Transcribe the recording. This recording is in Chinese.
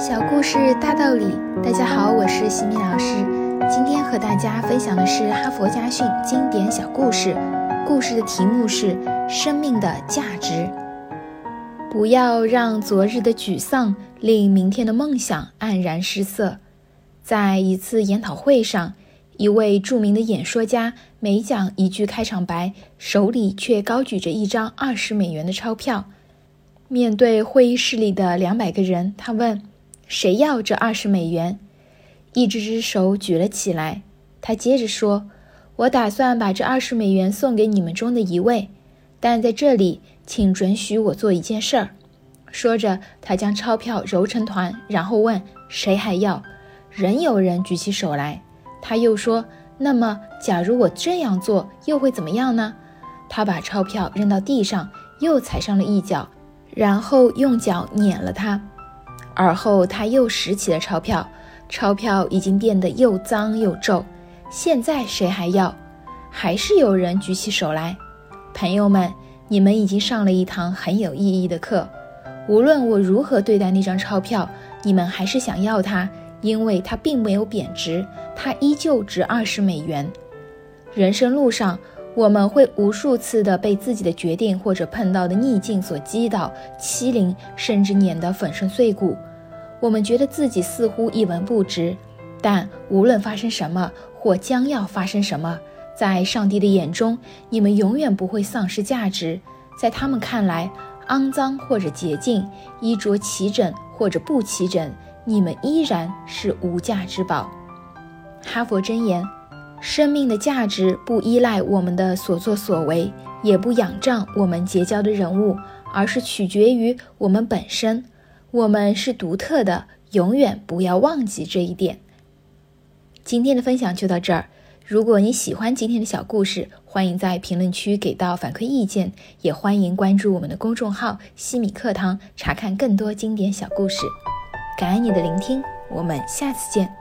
小故事大道理，大家好，我是西米老师。今天和大家分享的是哈佛家训经典小故事，故事的题目是《生命的价值》。不要让昨日的沮丧令明天的梦想黯然失色。在一次研讨会上，一位著名的演说家每讲一句开场白，手里却高举着一张二十美元的钞票。面对会议室里的两百个人，他问。谁要这二十美元？一只只手举了起来。他接着说：“我打算把这二十美元送给你们中的一位，但在这里，请准许我做一件事儿。”说着，他将钞票揉成团，然后问：“谁还要？”仍有人举起手来。他又说：“那么，假如我这样做，又会怎么样呢？”他把钞票扔到地上，又踩上了一脚，然后用脚碾了它。而后他又拾起了钞票，钞票已经变得又脏又皱。现在谁还要？还是有人举起手来。朋友们，你们已经上了一堂很有意义的课。无论我如何对待那张钞票，你们还是想要它，因为它并没有贬值，它依旧值二十美元。人生路上，我们会无数次的被自己的决定或者碰到的逆境所击倒、欺凌，甚至碾得粉身碎骨。我们觉得自己似乎一文不值，但无论发生什么或将要发生什么，在上帝的眼中，你们永远不会丧失价值。在他们看来，肮脏或者洁净，衣着齐整或者不齐整，你们依然是无价之宝。哈佛箴言：生命的价值不依赖我们的所作所为，也不仰仗我们结交的人物，而是取决于我们本身。我们是独特的，永远不要忘记这一点。今天的分享就到这儿。如果你喜欢今天的小故事，欢迎在评论区给到反馈意见，也欢迎关注我们的公众号“西米课堂”，查看更多经典小故事。感恩你的聆听，我们下次见。